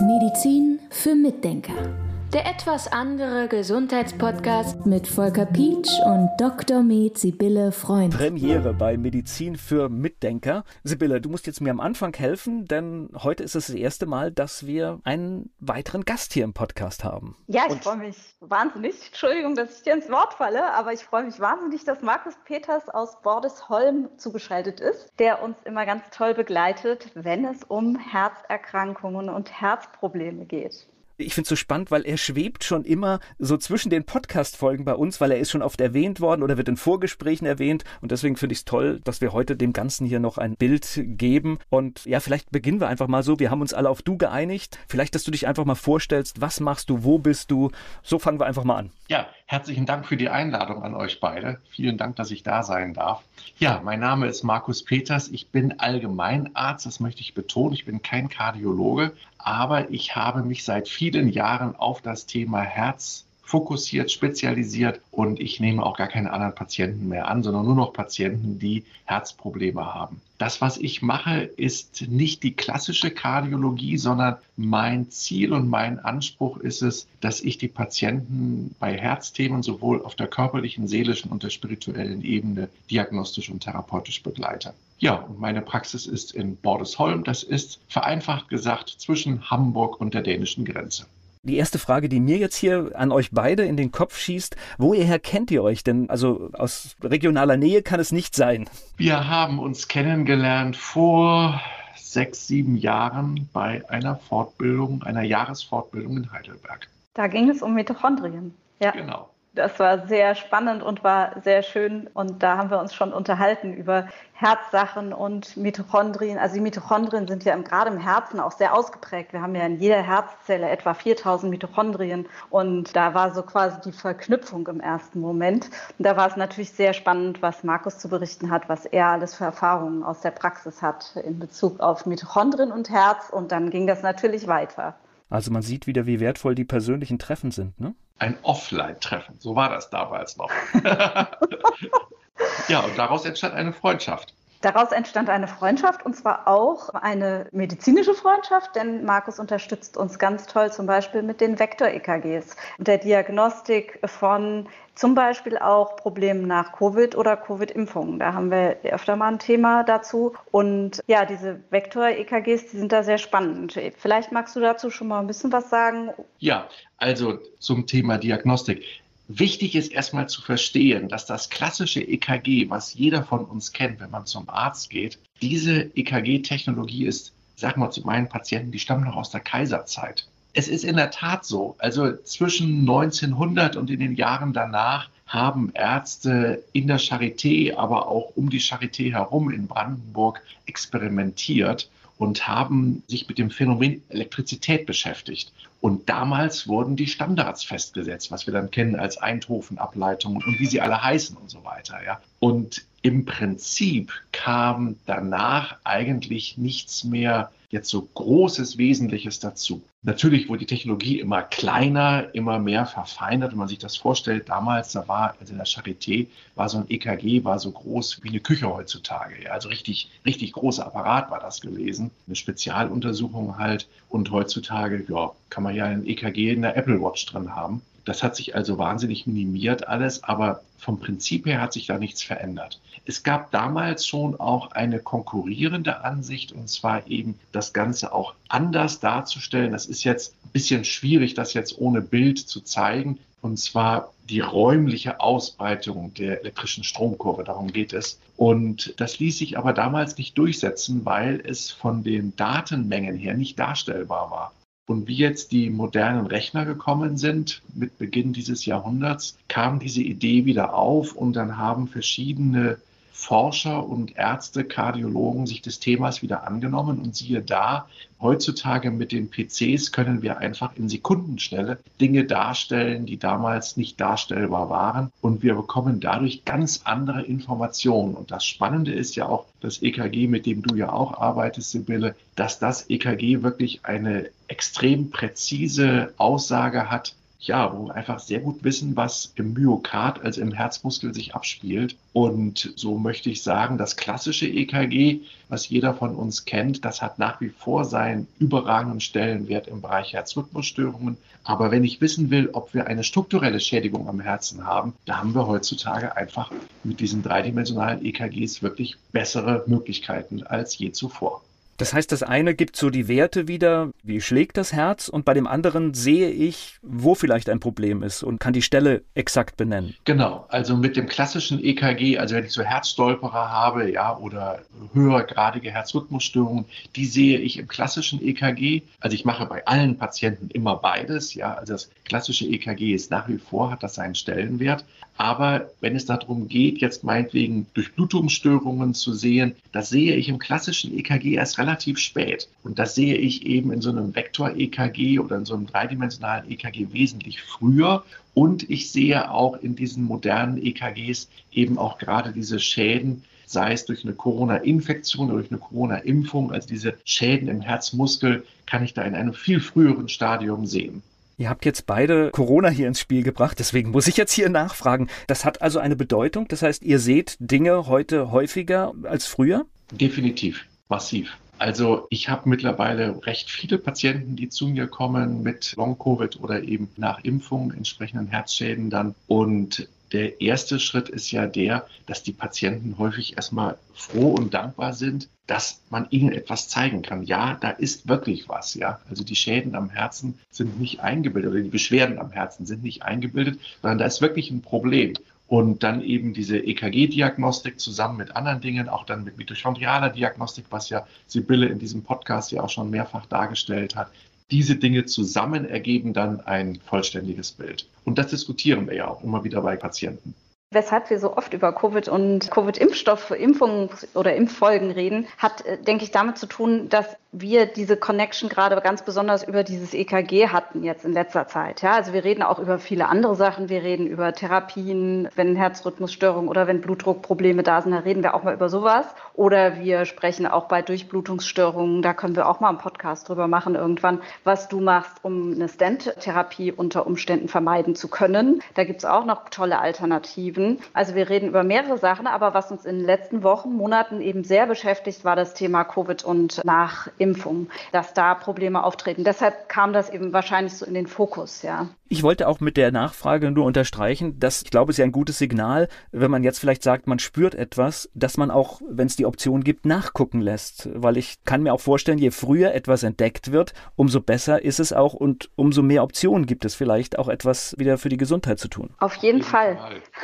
Medizin für Mitdenker. Der etwas andere Gesundheitspodcast mit Volker Pietsch und Dr. Med Sibylle Freund. Premiere bei Medizin für Mitdenker. Sibylle, du musst jetzt mir am Anfang helfen, denn heute ist es das erste Mal, dass wir einen weiteren Gast hier im Podcast haben. Ja, ich freue mich wahnsinnig. Entschuldigung, dass ich dir ins Wort falle, aber ich freue mich wahnsinnig, dass Markus Peters aus Bordesholm zugeschaltet ist, der uns immer ganz toll begleitet, wenn es um Herzerkrankungen und Herzprobleme geht ich finde es so spannend, weil er schwebt schon immer so zwischen den Podcast-Folgen bei uns, weil er ist schon oft erwähnt worden oder wird in Vorgesprächen erwähnt. Und deswegen finde ich es toll, dass wir heute dem Ganzen hier noch ein Bild geben. Und ja, vielleicht beginnen wir einfach mal so. Wir haben uns alle auf du geeinigt. Vielleicht, dass du dich einfach mal vorstellst, was machst du, wo bist du. So fangen wir einfach mal an. Ja, herzlichen Dank für die Einladung an euch beide. Vielen Dank, dass ich da sein darf. Ja, mein Name ist Markus Peters. Ich bin Allgemeinarzt, das möchte ich betonen. Ich bin kein Kardiologe, aber ich habe mich seit vielen Jahren auf das Thema Herz fokussiert, spezialisiert und ich nehme auch gar keine anderen Patienten mehr an, sondern nur noch Patienten, die Herzprobleme haben. Das, was ich mache, ist nicht die klassische Kardiologie, sondern mein Ziel und mein Anspruch ist es, dass ich die Patienten bei Herzthemen sowohl auf der körperlichen, seelischen und der spirituellen Ebene diagnostisch und therapeutisch begleite. Ja, und meine Praxis ist in Bordesholm. Das ist vereinfacht gesagt zwischen Hamburg und der dänischen Grenze. Die erste Frage, die mir jetzt hier an euch beide in den Kopf schießt, woher kennt ihr euch denn? Also aus regionaler Nähe kann es nicht sein. Wir haben uns kennengelernt vor sechs, sieben Jahren bei einer Fortbildung, einer Jahresfortbildung in Heidelberg. Da ging es um Mitochondrien. Ja. Genau. Das war sehr spannend und war sehr schön. Und da haben wir uns schon unterhalten über Herzsachen und Mitochondrien. Also die Mitochondrien sind ja gerade im Herzen auch sehr ausgeprägt. Wir haben ja in jeder Herzzelle etwa 4000 Mitochondrien. Und da war so quasi die Verknüpfung im ersten Moment. Und da war es natürlich sehr spannend, was Markus zu berichten hat, was er alles für Erfahrungen aus der Praxis hat in Bezug auf Mitochondrien und Herz. Und dann ging das natürlich weiter. Also man sieht wieder, wie wertvoll die persönlichen Treffen sind, ne? Ein Offline-Treffen, so war das damals noch. ja, und daraus entstand eine Freundschaft. Daraus entstand eine Freundschaft und zwar auch eine medizinische Freundschaft, denn Markus unterstützt uns ganz toll zum Beispiel mit den Vektor-EKGs und der Diagnostik von zum Beispiel auch Problemen nach Covid oder Covid-Impfungen. Da haben wir öfter mal ein Thema dazu. Und ja, diese Vektor-EKGs, die sind da sehr spannend. Vielleicht magst du dazu schon mal ein bisschen was sagen. Ja, also zum Thema Diagnostik. Wichtig ist erstmal zu verstehen, dass das klassische EKG, was jeder von uns kennt, wenn man zum Arzt geht, diese EKG-Technologie ist, sag mal zu meinen Patienten, die stammen noch aus der Kaiserzeit. Es ist in der Tat so, also zwischen 1900 und in den Jahren danach haben Ärzte in der Charité, aber auch um die Charité herum in Brandenburg experimentiert und haben sich mit dem Phänomen Elektrizität beschäftigt. Und damals wurden die Standards festgesetzt, was wir dann kennen als Eindhoven-Ableitungen und wie sie alle heißen und so weiter. Ja. Und im Prinzip kam danach eigentlich nichts mehr jetzt so großes Wesentliches dazu. Natürlich wurde die Technologie immer kleiner, immer mehr verfeinert. Wenn man sich das vorstellt, damals, da war, also in der Charité, war so ein EKG, war so groß wie eine Küche heutzutage. Also richtig, richtig großer Apparat war das gewesen. Eine Spezialuntersuchung halt. Und heutzutage, ja, kann man ja ein EKG in der Apple Watch drin haben. Das hat sich also wahnsinnig minimiert alles, aber vom Prinzip her hat sich da nichts verändert. Es gab damals schon auch eine konkurrierende Ansicht und zwar eben das Ganze auch anders darzustellen. Das ist jetzt ein bisschen schwierig, das jetzt ohne Bild zu zeigen. Und zwar die räumliche Ausbreitung der elektrischen Stromkurve, darum geht es. Und das ließ sich aber damals nicht durchsetzen, weil es von den Datenmengen her nicht darstellbar war. Und wie jetzt die modernen Rechner gekommen sind, mit Beginn dieses Jahrhunderts, kam diese Idee wieder auf und dann haben verschiedene Forscher und Ärzte, Kardiologen sich des Themas wieder angenommen und siehe da, heutzutage mit den PCs können wir einfach in Sekundenschnelle Dinge darstellen, die damals nicht darstellbar waren und wir bekommen dadurch ganz andere Informationen. Und das Spannende ist ja auch das EKG, mit dem du ja auch arbeitest, Sibylle, dass das EKG wirklich eine extrem präzise Aussage hat, ja, wo wir einfach sehr gut wissen, was im Myokard, also im Herzmuskel sich abspielt. Und so möchte ich sagen, das klassische EKG, was jeder von uns kennt, das hat nach wie vor seinen überragenden Stellenwert im Bereich Herzrhythmusstörungen. Aber wenn ich wissen will, ob wir eine strukturelle Schädigung am Herzen haben, da haben wir heutzutage einfach mit diesen dreidimensionalen EKGs wirklich bessere Möglichkeiten als je zuvor. Das heißt, das eine gibt so die Werte wieder, wie schlägt das Herz, und bei dem anderen sehe ich, wo vielleicht ein Problem ist und kann die Stelle exakt benennen. Genau, also mit dem klassischen EKG, also wenn ich so Herzstolperer habe, ja, oder höhergradige Herzrhythmusstörungen, die sehe ich im klassischen EKG. Also ich mache bei allen Patienten immer beides, ja, also das klassische EKG ist nach wie vor, hat das seinen Stellenwert. Aber wenn es darum geht, jetzt meinetwegen Durchblutungsstörungen zu sehen, das sehe ich im klassischen EKG erst relativ spät. Und das sehe ich eben in so einem Vektor-EKG oder in so einem dreidimensionalen EKG wesentlich früher. Und ich sehe auch in diesen modernen EKGs eben auch gerade diese Schäden, sei es durch eine Corona-Infektion oder durch eine Corona-Impfung, also diese Schäden im Herzmuskel, kann ich da in einem viel früheren Stadium sehen. Ihr habt jetzt beide Corona hier ins Spiel gebracht, deswegen muss ich jetzt hier nachfragen. Das hat also eine Bedeutung? Das heißt, ihr seht Dinge heute häufiger als früher? Definitiv, massiv. Also ich habe mittlerweile recht viele Patienten, die zu mir kommen mit Long-Covid oder eben nach Impfung, entsprechenden Herzschäden dann. Und der erste Schritt ist ja der, dass die Patienten häufig erstmal froh und dankbar sind, dass man ihnen etwas zeigen kann. Ja, da ist wirklich was, ja. Also die Schäden am Herzen sind nicht eingebildet oder die Beschwerden am Herzen sind nicht eingebildet, sondern da ist wirklich ein Problem. Und dann eben diese EKG-Diagnostik zusammen mit anderen Dingen, auch dann mit mitochondrialer Diagnostik, was ja Sibylle in diesem Podcast ja auch schon mehrfach dargestellt hat, diese Dinge zusammen ergeben dann ein vollständiges Bild. Und das diskutieren wir ja auch immer wieder bei Patienten. Weshalb wir so oft über Covid und Covid-Impfstoff, Impfungen oder Impffolgen reden, hat, äh, denke ich, damit zu tun, dass wir diese Connection gerade ganz besonders über dieses EKG hatten jetzt in letzter Zeit. Ja, also wir reden auch über viele andere Sachen. Wir reden über Therapien, wenn Herzrhythmusstörungen oder wenn Blutdruckprobleme da sind, da reden wir auch mal über sowas. Oder wir sprechen auch bei Durchblutungsstörungen, da können wir auch mal einen Podcast drüber machen irgendwann, was du machst, um eine Stent-Therapie unter Umständen vermeiden zu können. Da gibt es auch noch tolle Alternativen. Also wir reden über mehrere Sachen, aber was uns in den letzten Wochen, Monaten eben sehr beschäftigt, war das Thema Covid und nach Impfung, dass da Probleme auftreten. Deshalb kam das eben wahrscheinlich so in den Fokus, ja. Ich wollte auch mit der Nachfrage nur unterstreichen, dass ich glaube, es ist ja ein gutes Signal, wenn man jetzt vielleicht sagt, man spürt etwas, dass man auch, wenn es die Option gibt, nachgucken lässt. Weil ich kann mir auch vorstellen, je früher etwas entdeckt wird, umso besser ist es auch und umso mehr Optionen gibt es vielleicht auch etwas wieder für die Gesundheit zu tun. Auf jeden Fall.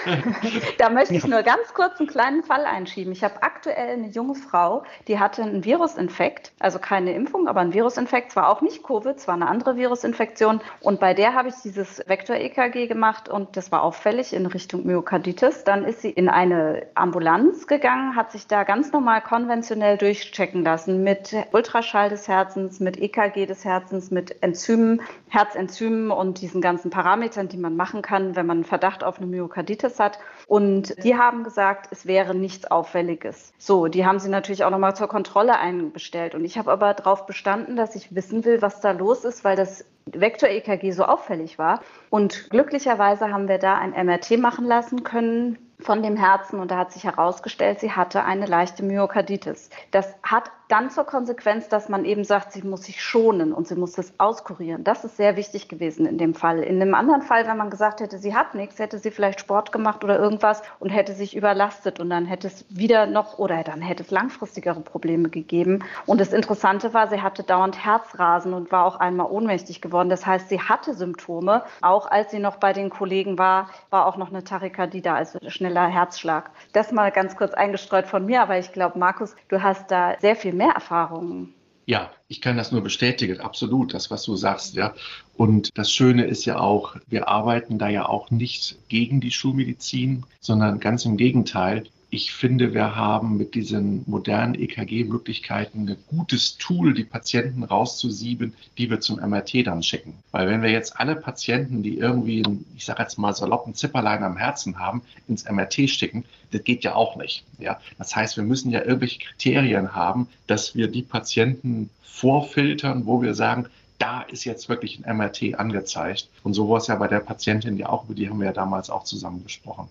da möchte ich nur ganz kurz einen kleinen Fall einschieben. Ich habe aktuell eine junge Frau, die hatte einen Virusinfekt, also keine Impfung, aber einen Virusinfekt, zwar auch nicht Covid, zwar eine andere Virusinfektion. Und bei der habe ich diese dieses Vektor-EKG gemacht und das war auffällig in Richtung Myokarditis. Dann ist sie in eine Ambulanz gegangen, hat sich da ganz normal konventionell durchchecken lassen mit Ultraschall des Herzens, mit EKG des Herzens, mit Enzymen, Herzenzymen und diesen ganzen Parametern, die man machen kann, wenn man einen Verdacht auf eine Myokarditis hat. Und die haben gesagt, es wäre nichts Auffälliges. So, die haben sie natürlich auch nochmal zur Kontrolle einbestellt. Und ich habe aber darauf bestanden, dass ich wissen will, was da los ist, weil das Vektor-EKG so auffällig war. Und glücklicherweise haben wir da ein MRT machen lassen können von dem Herzen und da hat sich herausgestellt, sie hatte eine leichte Myokarditis. Das hat dann zur Konsequenz, dass man eben sagt, sie muss sich schonen und sie muss das auskurieren. Das ist sehr wichtig gewesen in dem Fall. In einem anderen Fall, wenn man gesagt hätte, sie hat nichts, hätte sie vielleicht Sport gemacht oder irgendwas und hätte sich überlastet und dann hätte es wieder noch oder dann hätte es langfristigere Probleme gegeben. Und das Interessante war, sie hatte dauernd Herzrasen und war auch einmal ohnmächtig geworden. Das heißt, sie hatte Symptome. Auch als sie noch bei den Kollegen war, war auch noch eine Tachykardie da, also schneller Herzschlag. Das mal ganz kurz eingestreut von mir, aber ich glaube, Markus, du hast da sehr viel mehr Erfahrungen. Ja, ich kann das nur bestätigen, absolut, das, was du sagst, ja. Und das Schöne ist ja auch, wir arbeiten da ja auch nicht gegen die Schulmedizin, sondern ganz im Gegenteil ich finde, wir haben mit diesen modernen EKG-Möglichkeiten ein gutes Tool, die Patienten rauszusieben, die wir zum MRT dann schicken. Weil wenn wir jetzt alle Patienten, die irgendwie, ich sage jetzt mal saloppen Zipperlein am Herzen haben, ins MRT schicken, das geht ja auch nicht. Ja? Das heißt, wir müssen ja irgendwelche Kriterien haben, dass wir die Patienten vorfiltern, wo wir sagen, da da ist jetzt wirklich ein MRT angezeigt. Und so war es ja bei der Patientin ja auch, über die haben wir ja damals auch zusammen gesprochen.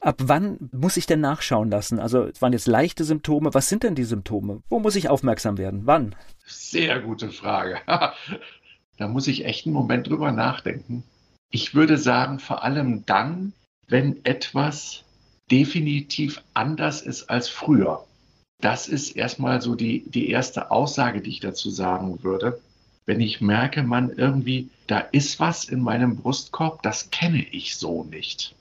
Ab wann muss ich denn nachschauen lassen? Also es waren jetzt leichte Symptome. Was sind denn die Symptome? Wo muss ich aufmerksam werden? Wann? Sehr gute Frage. da muss ich echt einen Moment drüber nachdenken. Ich würde sagen, vor allem dann, wenn etwas definitiv anders ist als früher. Das ist erstmal so die, die erste Aussage, die ich dazu sagen würde. Wenn ich merke, man irgendwie, da ist was in meinem Brustkorb, das kenne ich so nicht.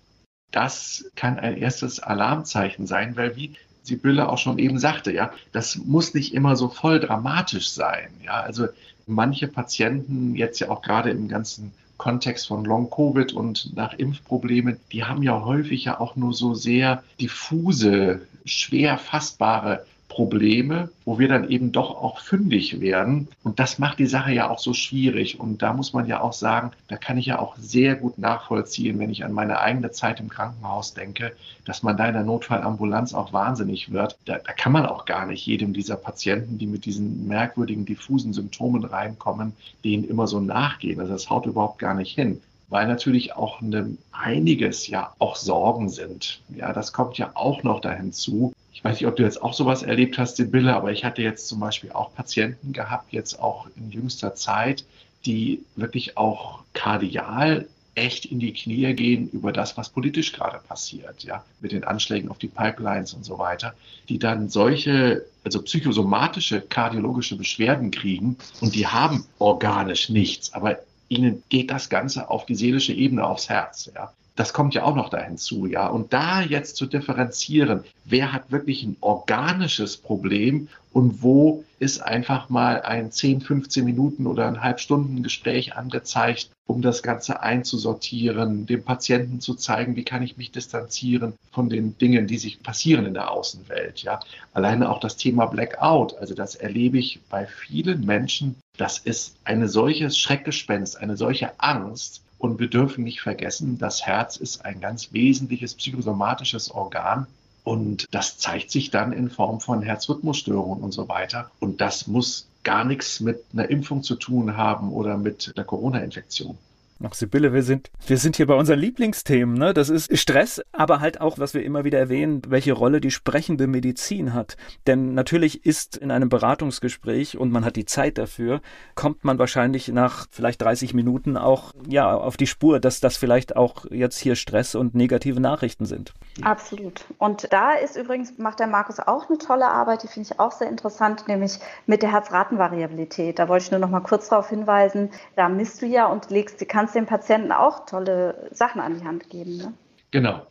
Das kann ein erstes Alarmzeichen sein, weil wie Sibylle auch schon eben sagte, ja, das muss nicht immer so voll dramatisch sein. Ja, also manche Patienten jetzt ja auch gerade im ganzen Kontext von Long-Covid und nach Impfproblemen, die haben ja häufig ja auch nur so sehr diffuse, schwer fassbare Probleme, wo wir dann eben doch auch fündig werden. Und das macht die Sache ja auch so schwierig. Und da muss man ja auch sagen, da kann ich ja auch sehr gut nachvollziehen, wenn ich an meine eigene Zeit im Krankenhaus denke, dass man da in der Notfallambulanz auch wahnsinnig wird. Da, da kann man auch gar nicht jedem dieser Patienten, die mit diesen merkwürdigen, diffusen Symptomen reinkommen, denen immer so nachgehen. Also das haut überhaupt gar nicht hin weil natürlich auch eine, einiges ja auch Sorgen sind. Ja, das kommt ja auch noch da hinzu. Ich weiß nicht, ob du jetzt auch sowas erlebt hast, Sibylle, aber ich hatte jetzt zum Beispiel auch Patienten gehabt, jetzt auch in jüngster Zeit, die wirklich auch kardial echt in die Knie gehen über das, was politisch gerade passiert, ja, mit den Anschlägen auf die Pipelines und so weiter, die dann solche, also psychosomatische kardiologische Beschwerden kriegen und die haben organisch nichts, aber ihnen geht das Ganze auf die seelische Ebene aufs Herz, ja. Das kommt ja auch noch da hinzu, ja. Und da jetzt zu differenzieren, wer hat wirklich ein organisches Problem und wo ist einfach mal ein 10, 15 Minuten oder ein halbstunden Gespräch angezeigt, um das Ganze einzusortieren, dem Patienten zu zeigen, wie kann ich mich distanzieren von den Dingen, die sich passieren in der Außenwelt, ja. Alleine auch das Thema Blackout, also das erlebe ich bei vielen Menschen, das ist eine solches Schreckgespenst, eine solche Angst, und wir dürfen nicht vergessen, das Herz ist ein ganz wesentliches psychosomatisches Organ. Und das zeigt sich dann in Form von Herzrhythmusstörungen und so weiter. Und das muss gar nichts mit einer Impfung zu tun haben oder mit der Corona-Infektion. Ach, Sibylle, wir sind, wir sind hier bei unseren Lieblingsthemen, ne? Das ist Stress, aber halt auch, was wir immer wieder erwähnen, welche Rolle die sprechende Medizin hat. Denn natürlich ist in einem Beratungsgespräch und man hat die Zeit dafür, kommt man wahrscheinlich nach vielleicht 30 Minuten auch, ja, auf die Spur, dass das vielleicht auch jetzt hier Stress und negative Nachrichten sind. Absolut. Und da ist übrigens, macht der Markus auch eine tolle Arbeit, die finde ich auch sehr interessant, nämlich mit der Herzratenvariabilität. Da wollte ich nur noch mal kurz darauf hinweisen, da misst du ja und legst die, kannst dem Patienten auch tolle Sachen an die Hand geben. Ne? Genau.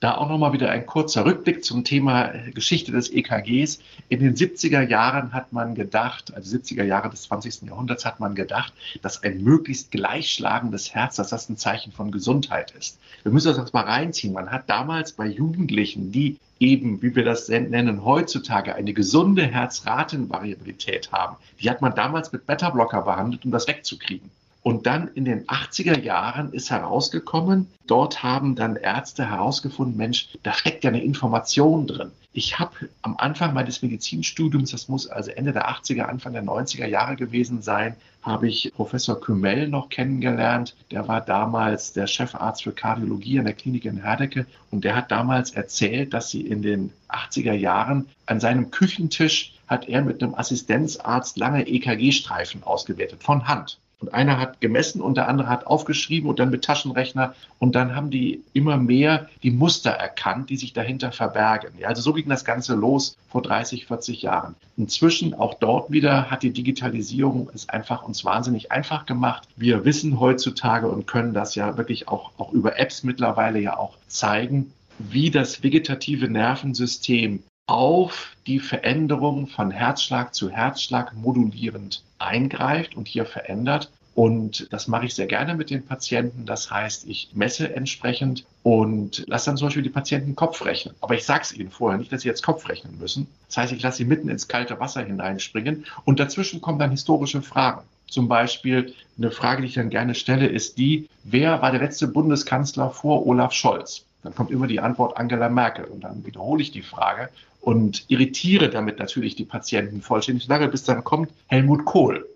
Da auch nochmal wieder ein kurzer Rückblick zum Thema Geschichte des EKGs. In den 70er Jahren hat man gedacht, also 70er Jahre des 20. Jahrhunderts hat man gedacht, dass ein möglichst gleichschlagendes Herz, dass das ein Zeichen von Gesundheit ist. Wir müssen das mal reinziehen. Man hat damals bei Jugendlichen, die eben, wie wir das nennen, heutzutage eine gesunde Herzratenvariabilität haben, die hat man damals mit Beta-Blocker behandelt, um das wegzukriegen. Und dann in den 80er Jahren ist herausgekommen, dort haben dann Ärzte herausgefunden, Mensch, da steckt ja eine Information drin. Ich habe am Anfang meines Medizinstudiums, das muss also Ende der 80er, Anfang der 90er Jahre gewesen sein, habe ich Professor Kümmel noch kennengelernt. Der war damals der Chefarzt für Kardiologie an der Klinik in Herdecke und der hat damals erzählt, dass sie in den 80er Jahren an seinem Küchentisch hat er mit einem Assistenzarzt lange EKG-Streifen ausgewertet von Hand. Und einer hat gemessen und der andere hat aufgeschrieben und dann mit Taschenrechner. Und dann haben die immer mehr die Muster erkannt, die sich dahinter verbergen. Ja, also so ging das Ganze los vor 30, 40 Jahren. Inzwischen auch dort wieder hat die Digitalisierung es einfach uns wahnsinnig einfach gemacht. Wir wissen heutzutage und können das ja wirklich auch, auch über Apps mittlerweile ja auch zeigen, wie das vegetative Nervensystem auf die Veränderung von Herzschlag zu Herzschlag modulierend eingreift und hier verändert. Und das mache ich sehr gerne mit den Patienten. Das heißt, ich messe entsprechend und lasse dann zum Beispiel die Patienten Kopf rechnen. Aber ich sage es ihnen vorher nicht, dass sie jetzt Kopf rechnen müssen. Das heißt, ich lasse sie mitten ins kalte Wasser hineinspringen und dazwischen kommen dann historische Fragen. Zum Beispiel eine Frage, die ich dann gerne stelle, ist die, wer war der letzte Bundeskanzler vor Olaf Scholz? Dann kommt immer die Antwort Angela Merkel und dann wiederhole ich die Frage und irritiere damit natürlich die Patienten vollständig lange, bis dann kommt Helmut Kohl.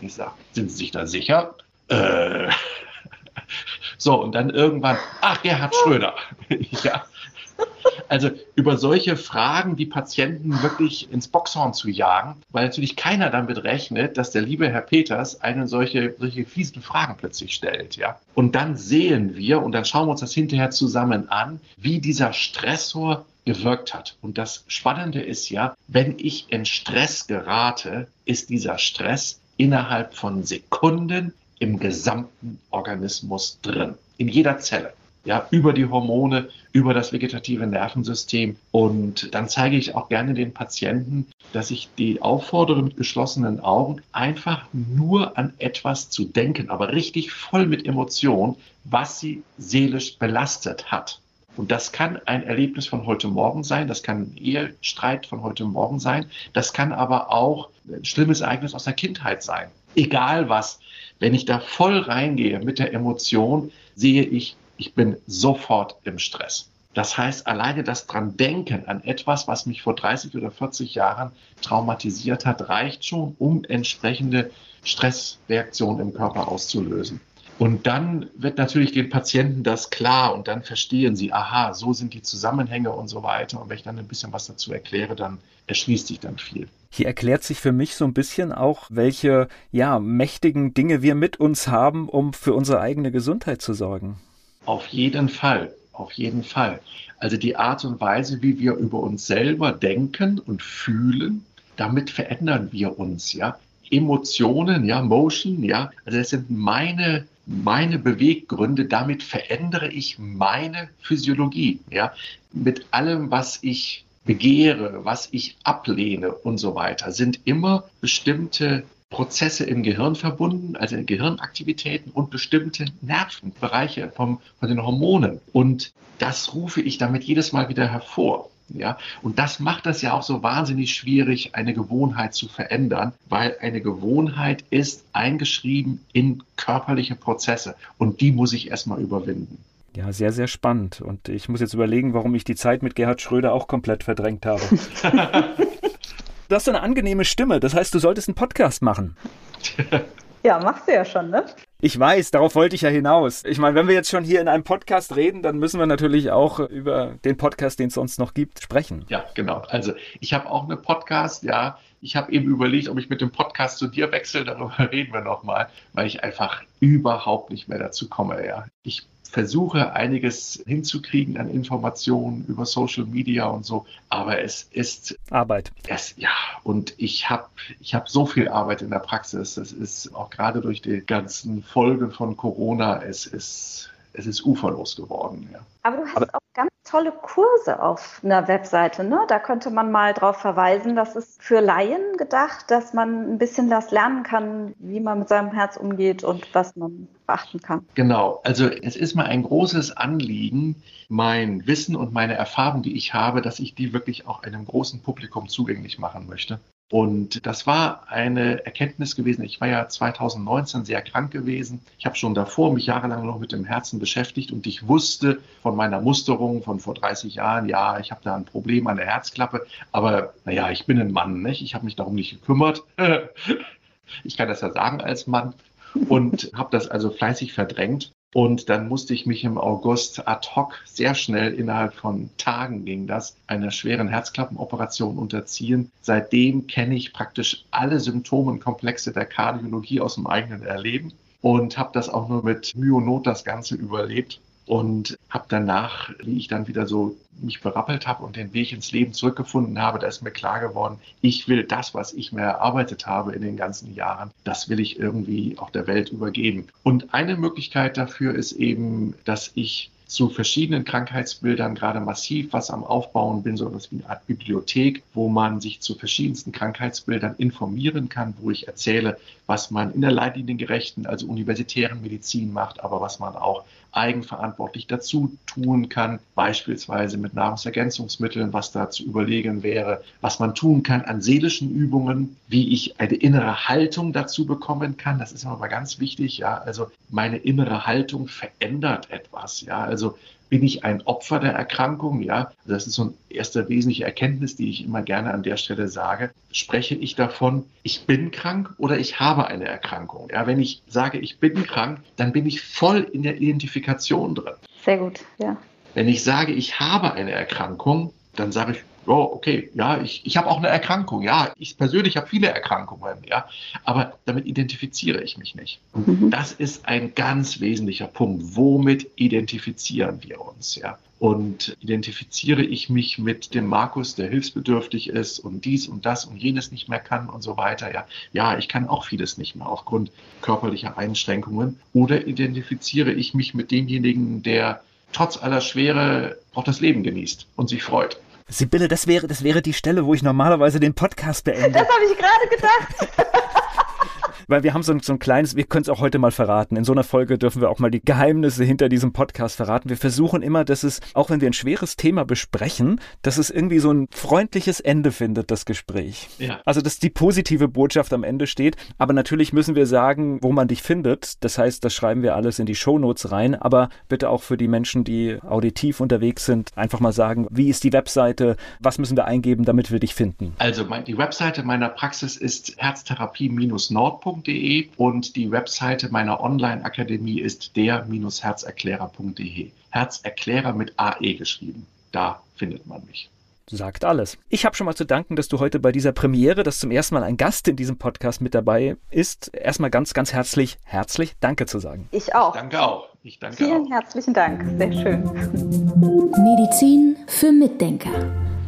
Ich sage, sind Sie sich da sicher? Äh. So, und dann irgendwann, ach, Gerhard Schröder. ja. Also über solche Fragen die Patienten wirklich ins Boxhorn zu jagen, weil natürlich keiner damit rechnet, dass der liebe Herr Peters einen solche, solche fiesen Fragen plötzlich stellt. Ja? Und dann sehen wir, und dann schauen wir uns das hinterher zusammen an, wie dieser Stressor gewirkt hat. Und das Spannende ist ja, wenn ich in Stress gerate, ist dieser Stress innerhalb von Sekunden im gesamten Organismus drin, in jeder Zelle ja, über die Hormone, über das vegetative Nervensystem. Und dann zeige ich auch gerne den Patienten, dass ich die auffordere, mit geschlossenen Augen einfach nur an etwas zu denken, aber richtig voll mit Emotion, was sie seelisch belastet hat. Und das kann ein Erlebnis von heute Morgen sein, das kann ein Ehestreit von heute Morgen sein, das kann aber auch ein schlimmes Ereignis aus der Kindheit sein. Egal was, wenn ich da voll reingehe mit der Emotion, sehe ich ich bin sofort im Stress. Das heißt, alleine das dran denken an etwas, was mich vor 30 oder 40 Jahren traumatisiert hat, reicht schon, um entsprechende Stressreaktionen im Körper auszulösen. Und dann wird natürlich den Patienten das klar und dann verstehen sie, aha, so sind die Zusammenhänge und so weiter. Und wenn ich dann ein bisschen was dazu erkläre, dann erschließt sich dann viel. Hier erklärt sich für mich so ein bisschen auch, welche ja, mächtigen Dinge wir mit uns haben, um für unsere eigene Gesundheit zu sorgen. Auf jeden Fall, auf jeden Fall. Also die Art und Weise, wie wir über uns selber denken und fühlen, damit verändern wir uns, ja. Emotionen, ja, Motion, ja, also das sind meine, meine Beweggründe, damit verändere ich meine Physiologie, ja. Mit allem, was ich begehre, was ich ablehne und so weiter, sind immer bestimmte Prozesse im Gehirn verbunden, also Gehirnaktivitäten und bestimmte Nervenbereiche vom, von den Hormonen. Und das rufe ich damit jedes Mal wieder hervor. Ja, und das macht das ja auch so wahnsinnig schwierig, eine Gewohnheit zu verändern, weil eine Gewohnheit ist eingeschrieben in körperliche Prozesse und die muss ich erstmal überwinden. Ja, sehr, sehr spannend. Und ich muss jetzt überlegen, warum ich die Zeit mit Gerhard Schröder auch komplett verdrängt habe. Du hast so eine angenehme Stimme. Das heißt, du solltest einen Podcast machen. Ja, machst du ja schon, ne? Ich weiß, darauf wollte ich ja hinaus. Ich meine, wenn wir jetzt schon hier in einem Podcast reden, dann müssen wir natürlich auch über den Podcast, den es sonst noch gibt, sprechen. Ja, genau. Also ich habe auch einen Podcast, ja. Ich habe eben überlegt, ob ich mit dem Podcast zu dir wechsle. Darüber reden wir nochmal, weil ich einfach überhaupt nicht mehr dazu komme, ja. Ich versuche einiges hinzukriegen an Informationen über Social Media und so, aber es ist Arbeit. Es, ja, und ich habe ich hab so viel Arbeit in der Praxis. Das ist auch gerade durch die ganzen Folgen von Corona, es ist es ist uferlos geworden. Ja. Aber du hast Aber auch ganz tolle Kurse auf einer Webseite. Ne? Da könnte man mal darauf verweisen, dass es für Laien gedacht, dass man ein bisschen das lernen kann, wie man mit seinem Herz umgeht und was man beachten kann. Genau. Also es ist mir ein großes Anliegen, mein Wissen und meine Erfahrung, die ich habe, dass ich die wirklich auch einem großen Publikum zugänglich machen möchte. Und das war eine Erkenntnis gewesen. Ich war ja 2019 sehr krank gewesen. Ich habe schon davor mich jahrelang noch mit dem Herzen beschäftigt und ich wusste von meiner Musterung von vor 30 Jahren, ja, ich habe da ein Problem an der Herzklappe. Aber naja, ich bin ein Mann, nicht? Ich habe mich darum nicht gekümmert. ich kann das ja sagen als Mann und habe das also fleißig verdrängt. Und dann musste ich mich im August ad hoc sehr schnell innerhalb von Tagen ging das einer schweren Herzklappenoperation unterziehen. Seitdem kenne ich praktisch alle Symptomenkomplexe der Kardiologie aus dem eigenen Erleben und habe das auch nur mit Mühe und Not das Ganze überlebt und habe danach, wie ich dann wieder so mich berappelt habe und den Weg ins Leben zurückgefunden habe, da ist mir klar geworden, ich will das, was ich mir erarbeitet habe in den ganzen Jahren, das will ich irgendwie auch der Welt übergeben. Und eine Möglichkeit dafür ist eben, dass ich zu verschiedenen Krankheitsbildern gerade massiv was am Aufbauen bin, so etwas wie eine Art Bibliothek, wo man sich zu verschiedensten Krankheitsbildern informieren kann, wo ich erzähle, was man in der leitliniengerechten, also universitären Medizin macht, aber was man auch eigenverantwortlich dazu tun kann, beispielsweise mit Nahrungsergänzungsmitteln, was da zu überlegen wäre, was man tun kann an seelischen Übungen, wie ich eine innere Haltung dazu bekommen kann. Das ist aber ganz wichtig, ja. Also meine innere Haltung verändert etwas, ja. Also bin ich ein Opfer der Erkrankung? Ja, das ist so eine erste wesentliche Erkenntnis, die ich immer gerne an der Stelle sage. Spreche ich davon, ich bin krank oder ich habe eine Erkrankung? Ja, wenn ich sage, ich bin krank, dann bin ich voll in der Identifikation drin. Sehr gut, ja. Wenn ich sage, ich habe eine Erkrankung, dann sage ich, oh, okay, ja, ich, ich habe auch eine Erkrankung. Ja, ich persönlich habe viele Erkrankungen, ja, aber damit identifiziere ich mich nicht. Mhm. Das ist ein ganz wesentlicher Punkt. Womit identifizieren wir uns, ja? Und identifiziere ich mich mit dem Markus, der hilfsbedürftig ist und dies und das und jenes nicht mehr kann und so weiter. Ja, ja, ich kann auch vieles nicht mehr aufgrund körperlicher Einschränkungen. Oder identifiziere ich mich mit demjenigen, der trotz aller Schwere auch das Leben genießt und sich freut. Sibylle, das wäre, das wäre die Stelle, wo ich normalerweise den Podcast beende. Das habe ich gerade gedacht. weil wir haben so ein, so ein kleines, wir können es auch heute mal verraten. In so einer Folge dürfen wir auch mal die Geheimnisse hinter diesem Podcast verraten. Wir versuchen immer, dass es, auch wenn wir ein schweres Thema besprechen, dass es irgendwie so ein freundliches Ende findet, das Gespräch. Ja. Also, dass die positive Botschaft am Ende steht. Aber natürlich müssen wir sagen, wo man dich findet. Das heißt, das schreiben wir alles in die Shownotes rein. Aber bitte auch für die Menschen, die auditiv unterwegs sind, einfach mal sagen, wie ist die Webseite? Was müssen wir eingeben, damit wir dich finden? Also, die Webseite meiner Praxis ist herztherapie-nord.de herzerklärer.de und die Webseite meiner Online-Akademie ist der-herzerklärer.de. Herzerklärer mit AE geschrieben. Da findet man mich sagt alles. Ich habe schon mal zu danken, dass du heute bei dieser Premiere, dass zum ersten Mal ein Gast in diesem Podcast mit dabei ist, erstmal ganz, ganz herzlich, herzlich Danke zu sagen. Ich auch. Ich danke auch. Ich danke Vielen auch. herzlichen Dank. Sehr schön. Medizin für Mitdenker.